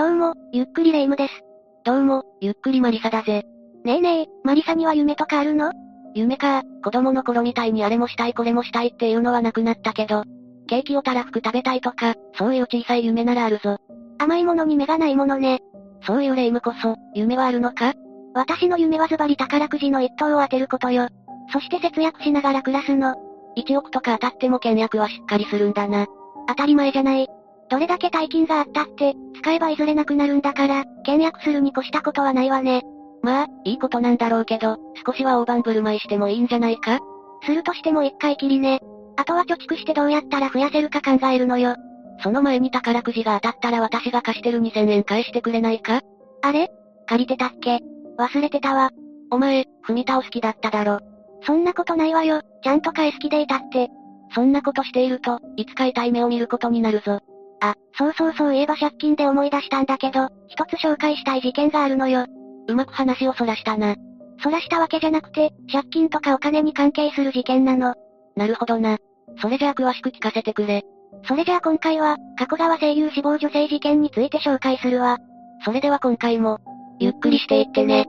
どうも、ゆっくりレ夢ムです。どうも、ゆっくりマリサだぜ。ねえねえ、マリサには夢とかあるの？夢か、子供の頃みたいにあれもしたいこれもしたいっていうのはなくなったけど、ケーキをたらふく食べたいとか、そういう小さい夢ならあるぞ。甘いものに目がないものね。そういうレ夢ムこそ、夢はあるのか？私の夢はズバリ宝くじの一等を当てることよ。そして節約しながら暮らすの。1億とか当たっても倹約はしっかりするんだな。当たり前じゃない。どれだけ大金があったって、使えばいずれなくなるんだから、倹約するに越したことはないわね。まあ、いいことなんだろうけど、少しは大盤振る舞いしてもいいんじゃないか？するとしても一回きりね。あとは貯蓄してどうやったら増やせるか考えるのよ。その前に宝くじが当たったら私が貸してる2000円返してくれないか？あれ？借りてたっけ？忘れてたわ。お前、踏み倒す気だっただろ。そんなことないわよ。ちゃんと返す気でいたって。そんなことしていると、いつか痛い目を見ることになるぞ。あ、そうそうそういえば借金で思い出したんだけど、一つ紹介したい事件があるのよ。うまく話をそらしたな。そらしたわけじゃなくて、借金とかお金に関係する事件なの。なるほどな。それじゃあ詳しく聞かせてくれ。それじゃあ今回は、加古川声優死亡女性事件について紹介するわ。それでは今回も、ゆっくりしていってね。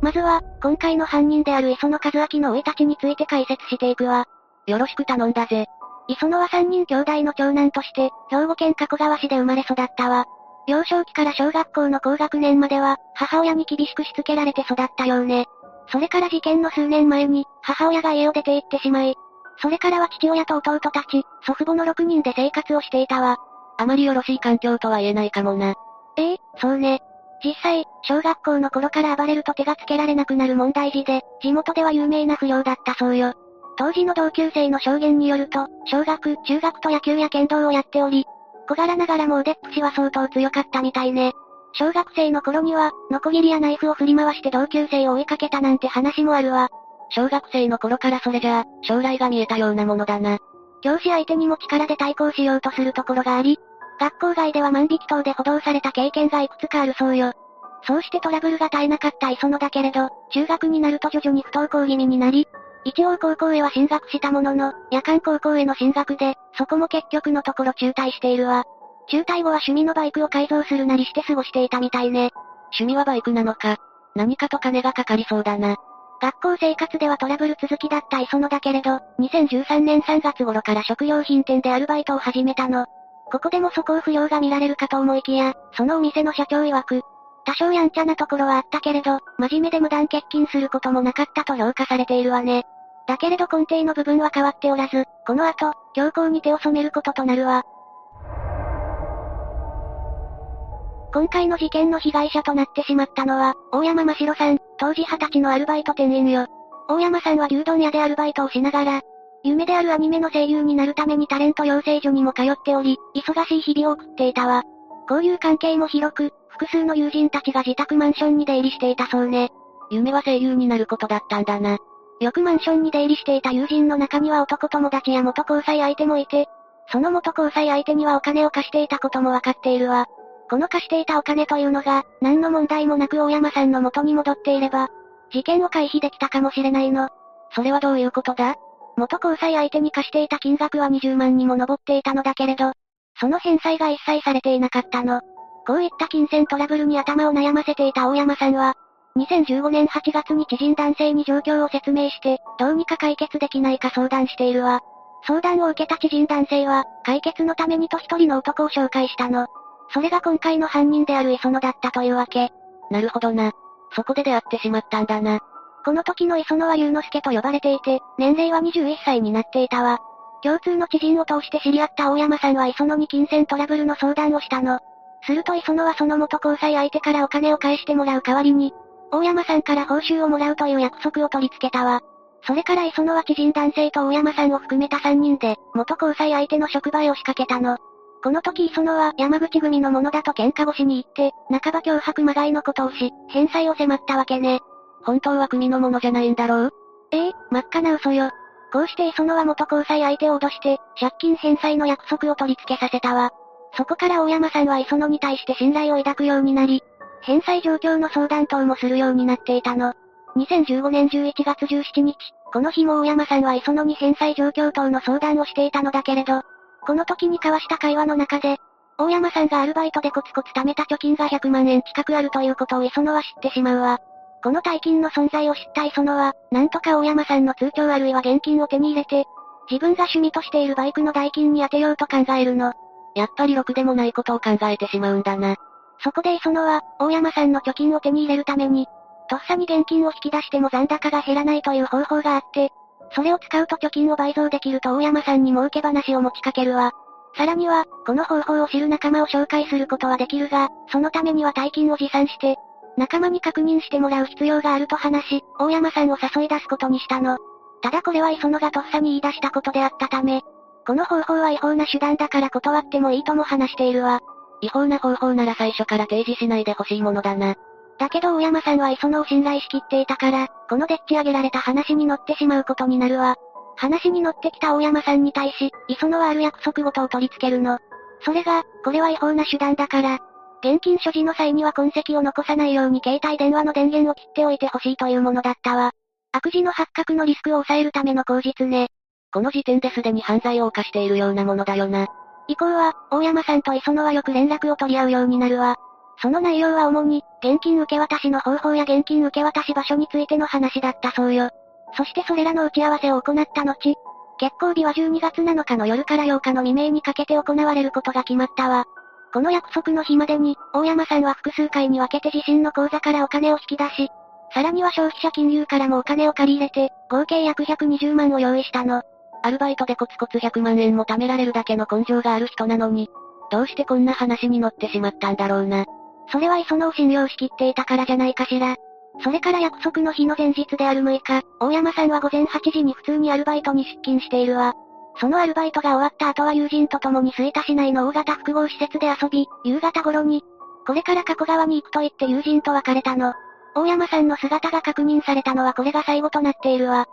まずは、今回の犯人である磯野和明の生い立ちについて解説していくわ。よろしく頼んだぜ。磯野は三人兄弟の長男として、兵庫県加古川市で生まれ育ったわ。幼少期から小学校の高学年までは、母親に厳しくしつけられて育ったようね。それから事件の数年前に、母親が家を出て行ってしまい、それからは父親と弟たち、祖父母の6人で生活をしていたわ。あまりよろしい環境とは言えないかもな。ええそうね。実際、小学校の頃から暴れると手がつけられなくなる問題児で、地元では有名な不良だったそうよ。当時の同級生の証言によると、小学、中学と野球や剣道をやっており、小柄ながらも腕っぷしは相当強かったみたいね。小学生の頃には、ノコギリやナイフを振り回して同級生を追いかけたなんて話もあるわ。小学生の頃からそれじゃあ、将来が見えたようなものだな。教師相手にも力で対抗しようとするところがあり、学校外では万引き等で補導された経験がいくつかあるそうよ。そうしてトラブルが絶えなかった磯野だけれど、中学になると徐々に不登校気味になり、一応高校へは進学したものの、夜間高校への進学で、そこも結局のところ中退しているわ。中退後は趣味のバイクを改造するなりして過ごしていたみたいね。趣味はバイクなのか。何かと金がかかりそうだな。学校生活ではトラブル続きだった磯野だけれど、2013年3月頃から食料品店でアルバイトを始めたの。ここでも素行不良が見られるかと思いきや、そのお店の社長曰く、多少やんちゃなところはあったけれど、真面目で無断欠勤することもなかったと評価されているわね。だけれど根底の部分は変わっておらず、この後、強行に手を染めることとなるわ。今回の事件の被害者となってしまったのは、大山真城さん、当時20歳のアルバイト店員よ。大山さんは牛丼屋でアルバイトをしながら、夢であるアニメの声優になるためにタレント養成所にも通っており、忙しい日々を送っていたわ。交友関係も広く、複数の友人たちが自宅マンションに出入りしていたそうね。夢は声優になることだったんだな。よくマンションに出入りしていた友人の中には男友達や元交際相手もいて、その元交際相手にはお金を貸していたこともわかっているわ。この貸していたお金というのが、何の問題もなく大山さんの元に戻っていれば、事件を回避できたかもしれないの。それはどういうことだ？元交際相手に貸していた金額は20万にも上っていたのだけれど、その返済が一切されていなかったの。こういった金銭トラブルに頭を悩ませていた大山さんは、2015年8月に知人男性に状況を説明して、どうにか解決できないか相談しているわ。相談を受けた知人男性は、解決のためにと一人の男を紹介したの。それが今回の犯人である磯野だったというわけ。なるほどな。そこで出会ってしまったんだな。この時の磯野は龍之介と呼ばれていて、年齢は21歳になっていたわ。共通の知人を通して知り合った大山さんは磯野に金銭トラブルの相談をしたの。すると磯野はその元交際相手からお金を返してもらう代わりに、大山さんから報酬をもらうという約束を取り付けたわ。それから磯野は知人男性と大山さんを含めた3人で、元交際相手の職場へ押しかけたの。この時磯野は山口組のものだと喧嘩腰に行って、半ば脅迫まがいのことをし、返済を迫ったわけね。本当は組のものじゃないんだろう？ええ真っ赤な嘘よ。こうして磯野は元交際相手を脅して、借金返済の約束を取り付けさせたわ。そこから大山さんは磯野に対して信頼を抱くようになり、返済状況の相談等もするようになっていたの。2015年11月17日、この日も大山さんは磯野に返済状況等の相談をしていたのだけれど、この時に交わした会話の中で、大山さんがアルバイトでコツコツ貯めた貯金が100万円近くあるということを磯野は知ってしまうわ。この大金の存在を知った磯野は、なんとか大山さんの通帳あるいは現金を手に入れて、自分が趣味としているバイクの代金に充てようと考えるの。やっぱりろくでもないことを考えてしまうんだな。そこで磯野は、大山さんの貯金を手に入れるために、とっさに現金を引き出しても残高が減らないという方法があって、それを使うと貯金を倍増できると大山さんに儲け話を持ちかけるわ。さらには、この方法を知る仲間を紹介することはできるが、そのためには大金を持参して、仲間に確認してもらう必要があると話し、大山さんを誘い出すことにしたの。ただこれは磯野がとっさに言い出したことであったため、この方法は違法な手段だから断ってもいいとも話しているわ。違法な方法なら最初から提示しないでほしいものだな。だけど大山さんは磯野を信頼しきっていたから、このでっち上げられた話に乗ってしまうことになるわ。話に乗ってきた大山さんに対し、磯野はある約束事を取り付けるの。それが、これは違法な手段だから、現金所持の際には痕跡を残さないように携帯電話の電源を切っておいてほしいというものだったわ。悪事の発覚のリスクを抑えるための口実ね。この時点ですでに犯罪を犯しているようなものだよな。以降は、大山さんと磯野はよく連絡を取り合うようになるわ。その内容は主に、現金受け渡しの方法や現金受け渡し場所についての話だったそうよ。そしてそれらの打ち合わせを行った後、結婚日は12月7日の夜から8日の未明にかけて行われることが決まったわ。この約束の日までに、大山さんは複数回に分けて自身の口座からお金を引き出し、さらには消費者金融からもお金を借り入れて、合計約120万を用意したの。アルバイトでコツコツ100万円も貯められるだけの根性がある人なのに、どうしてこんな話に乗ってしまったんだろうな。それは磯野を信用しきっていたからじゃないかしら。それから約束の日の前日である6日、大山さんは午前8時に普通にアルバイトに出勤しているわ。そのアルバイトが終わった後は友人と共に吹田市内の大型複合施設で遊び、夕方頃に、これから加古川に行くと言って友人と別れたの。大山さんの姿が確認されたのはこれが最後となっているわ。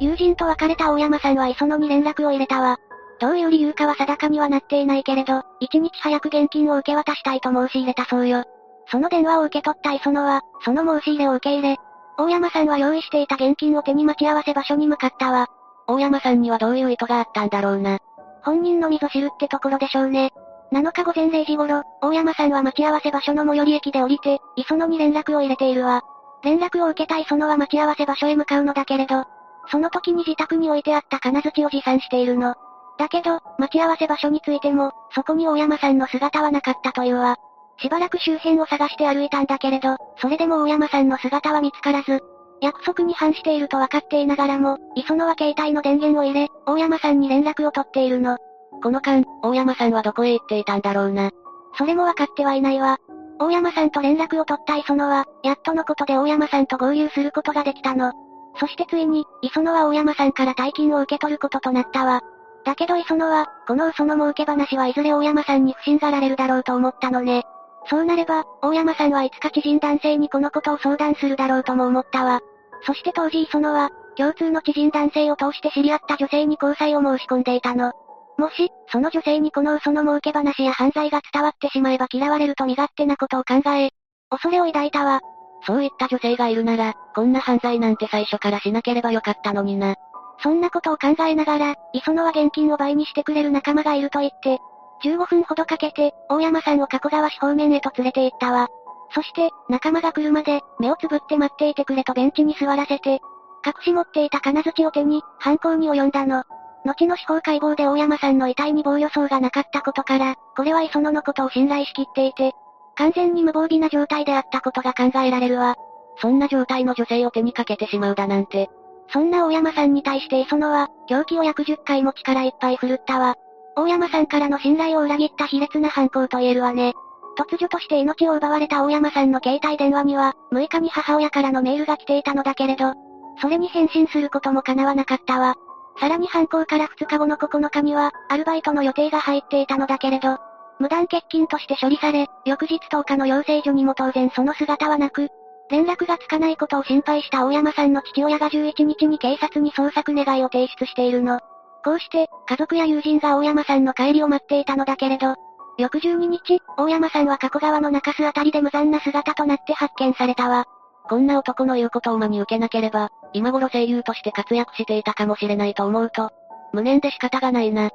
友人と別れた大山さんは磯野に連絡を入れたわ。どういう理由かは定かにはなっていないけれど、一日早く現金を受け渡したいと申し入れたそうよ。その電話を受け取った磯野は、その申し入れを受け入れ、大山さんは用意していた現金を手に待ち合わせ場所に向かったわ。大山さんにはどういう意図があったんだろうな。本人のみぞ知るってところでしょうね。7日午前0時頃、大山さんは待ち合わせ場所の最寄り駅で降りて、磯野に連絡を入れているわ。連絡を受けた磯野は待ち合わせ場所へ向かうのだけれど、その時に自宅に置いてあった金槌を持参しているの。だけど、待ち合わせ場所についても、そこに大山さんの姿はなかったというわ。しばらく周辺を探して歩いたんだけれど、それでも大山さんの姿は見つからず、約束に反していると分かっていながらも、磯野は携帯の電源を入れ、大山さんに連絡を取っているの。この間、大山さんはどこへ行っていたんだろうな。それも分かってはいないわ。大山さんと連絡を取った磯野は、やっとのことで大山さんと合流することができたの。そしてついに、磯野は大山さんから大金を受け取ることとなったわ。だけど磯野は、この嘘の儲け話はいずれ大山さんに不審がられるだろうと思ったのね。そうなれば、大山さんはいつか知人男性にこのことを相談するだろうとも思ったわ。そして当時磯野は、共通の知人男性を通して知り合った女性に交際を申し込んでいたの。もし、その女性にこの嘘の儲け話や犯罪が伝わってしまえば嫌われると身勝手なことを考え、恐れを抱いたわ。そういった女性がいるなら、こんな犯罪なんて最初からしなければよかったのにな。そんなことを考えながら、磯野は現金を倍にしてくれる仲間がいると言って、15分ほどかけて、大山さんを加古川市方面へと連れて行ったわ。そして、仲間が来るまで、目をつぶって待っていてくれとベンチに座らせて、隠し持っていた金槌を手に、犯行に及んだの。後の司法解剖で大山さんの遺体に防御層がなかったことから、これは磯野のことを信頼しきっていて、完全に無防備な状態であったことが考えられるわ。そんな状態の女性を手にかけてしまうだなんて。そんな大山さんに対して磯野は、凶器を約10回も力いっぱい振るったわ。大山さんからの信頼を裏切った卑劣な犯行と言えるわね。突如として命を奪われた大山さんの携帯電話には、6日に母親からのメールが来ていたのだけれど、それに返信することも叶わなかったわ。さらに犯行から2日後の9日には、アルバイトの予定が入っていたのだけれど、無断欠勤として処理され、翌日10日の養成所にも当然その姿はなく、連絡がつかないことを心配した大山さんの父親が11日に警察に捜索願いを提出しているの。こうして、家族や友人が大山さんの帰りを待っていたのだけれど、翌12日、大山さんは加古川の中州あたりで無残な姿となって発見されたわ。こんな男の言うことを真に受けなければ、今頃声優として活躍していたかもしれないと思うと、無念で仕方がないな。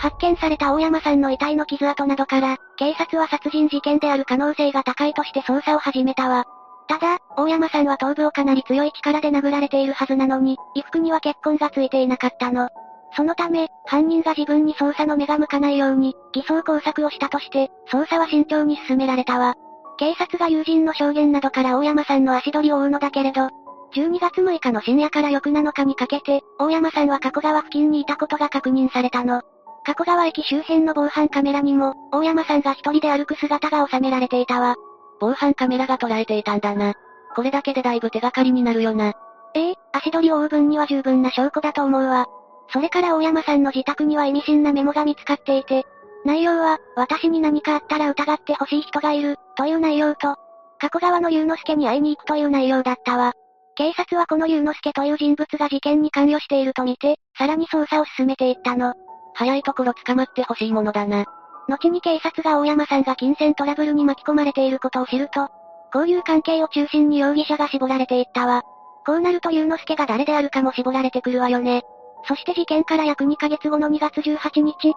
発見された大山さんの遺体の傷跡などから、警察は殺人事件である可能性が高いとして捜査を始めたわ。ただ、大山さんは頭部をかなり強い力で殴られているはずなのに、衣服には血痕がついていなかったの。そのため、犯人が自分に捜査の目が向かないように、偽装工作をしたとして、捜査は慎重に進められたわ。警察が友人の証言などから大山さんの足取りを追うのだけれど、12月6日の深夜から翌7日にかけて、大山さんは加古川付近にいたことが確認されたの。加古川駅周辺の防犯カメラにも、大山さんが一人で歩く姿が収められていたわ。防犯カメラが捉えていたんだな。これだけでだいぶ手がかりになるよな。ええ足取りを追う分には十分な証拠だと思うわ。それから大山さんの自宅には意味深なメモが見つかっていて、内容は、私に何かあったら疑ってほしい人がいる、という内容と、加古川の龍之介に会いに行くという内容だったわ。警察はこの龍之介という人物が事件に関与しているとみて、さらに捜査を進めていったの。早いところ捕まってほしいものだな。後に警察が大山さんが金銭トラブルに巻き込まれていることを知ると、交友関係を中心に容疑者が絞られていったわ。こうなると龍之介が誰であるかも絞られてくるわよね。そして事件から約2ヶ月後の2月18日、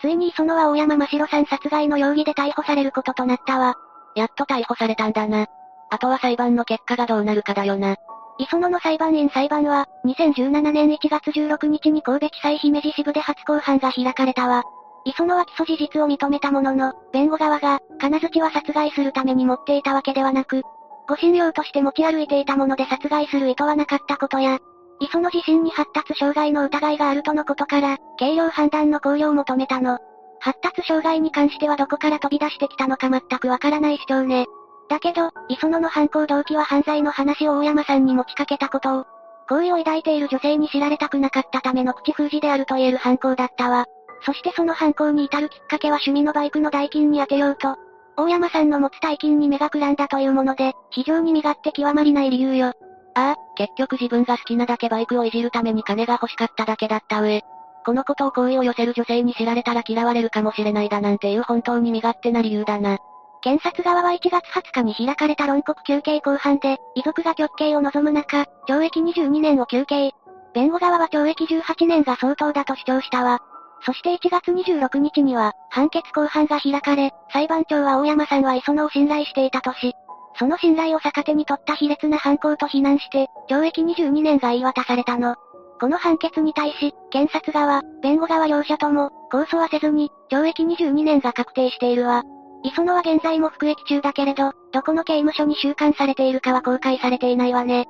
ついに磯野は大山真城さん殺害の容疑で逮捕されることとなったわ。やっと逮捕されたんだな。あとは裁判の結果がどうなるかだよな。磯野の裁判員裁判は、2017年1月16日に神戸地裁姫路支部で初公判が開かれたわ。磯野は起訴事実を認めたものの、弁護側が、金槌は殺害するために持っていたわけではなく、護身用として持ち歩いていたもので殺害する意図はなかったことや、磯野自身に発達障害の疑いがあるとのことから、軽量判断の考慮を求めたの。発達障害に関してはどこから飛び出してきたのか全くわからない主張ね。だけど、磯野の犯行動機は犯罪の話を大山さんに持ちかけたことを、好意を抱いている女性に知られたくなかったための口封じであると言える犯行だったわ。そしてその犯行に至るきっかけは趣味のバイクの代金に充てようと、大山さんの持つ大金に目がくらんだというもので、非常に身勝手極まりない理由よ。ああ、結局自分が好きなだけバイクをいじるために金が欲しかっただけだった上、このことを好意を寄せる女性に知られたら嫌われるかもしれないだなんていう本当に身勝手な理由だな。検察側は1月20日に開かれた論告休刑公判で、遺族が極刑を望む中、懲役22年を求刑。弁護側は懲役18年が相当だと主張したわ。そして1月26日には、判決公判が開かれ、裁判長は大山さんは磯野を信頼していたとし、その信頼を逆手に取った卑劣な犯行と非難して、懲役22年が言い渡されたの。この判決に対し、検察側、弁護側両者とも、控訴はせずに、懲役22年が確定しているわ。磯野は現在も服役中だけれど、どこの刑務所に収監されているかは公開されていないわね。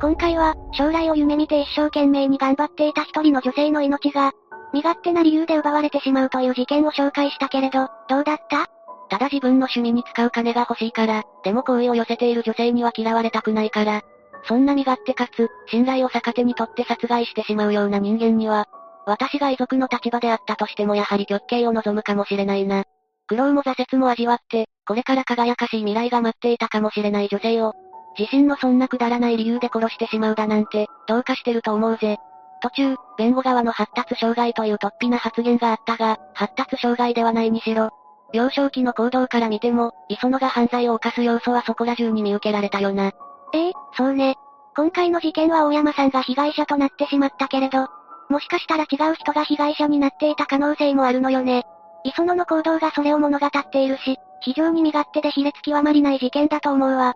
今回は、将来を夢見て一生懸命に頑張っていた一人の女性の命が、身勝手な理由で奪われてしまうという事件を紹介したけれど、どうだった？ただ自分の趣味に使う金が欲しいから、でも好意を寄せている女性には嫌われたくないから、そんな身勝手かつ、信頼を逆手に取って殺害してしまうような人間には、私が遺族の立場であったとしてもやはり極刑を望むかもしれないな。苦労も挫折も味わって、これから輝かしい未来が待っていたかもしれない女性を、自身のそんなくだらない理由で殺してしまうだなんて、どうかしてると思うぜ。途中、弁護側の発達障害という突飛な発言があったが、発達障害ではないにしろ、幼少期の行動から見ても、磯野が犯罪を犯す要素はそこら中に見受けられたよな。ええそうね。今回の事件は大山さんが被害者となってしまったけれど、もしかしたら違う人が被害者になっていた可能性もあるのよね。磯野の行動がそれを物語っているし、非常に身勝手で卑劣極まりない事件だと思うわ。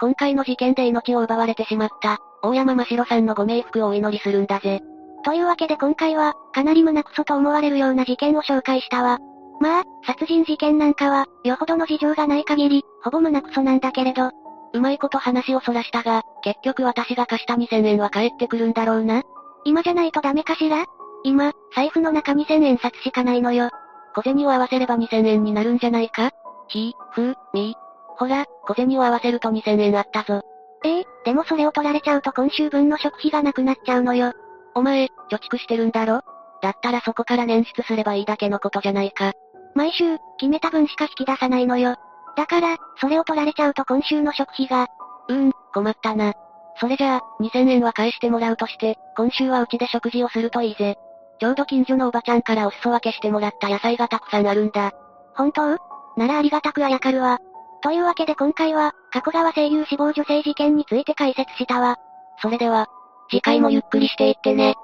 今回の事件で命を奪われてしまった、大山真城さんのご冥福をお祈りするんだぜ。というわけで今回は、かなり胸クソと思われるような事件を紹介したわ。まあ、殺人事件なんかは、よほどの事情がない限り、ほぼ胸クソなんだけれど。うまいこと話をそらしたが、結局私が貸した2000円は返ってくるんだろうな。今じゃないとダメかしら？今、財布の中2000円札しかないのよ。小銭を合わせれば2000円になるんじゃないか？ひ、ふ、み。ほら、小銭を合わせると2000円あったぞ。ええでもそれを取られちゃうと今週分の食費がなくなっちゃうのよ。お前、貯蓄してるんだろ？だったらそこから捻出すればいいだけのことじゃないか。毎週、決めた分しか引き出さないのよ。だから、それを取られちゃうと今週の食費が。うーん、困ったな。それじゃあ、2000円は返してもらうとして、今週はうちで食事をするといいぜ。ちょうど近所のおばちゃんからお裾分けしてもらった野菜がたくさんあるんだ。本当？ならありがたくあやかるわ。というわけで今回は、加古川声優死亡女性事件について解説したわ。それでは、次回もゆっくりしていってね。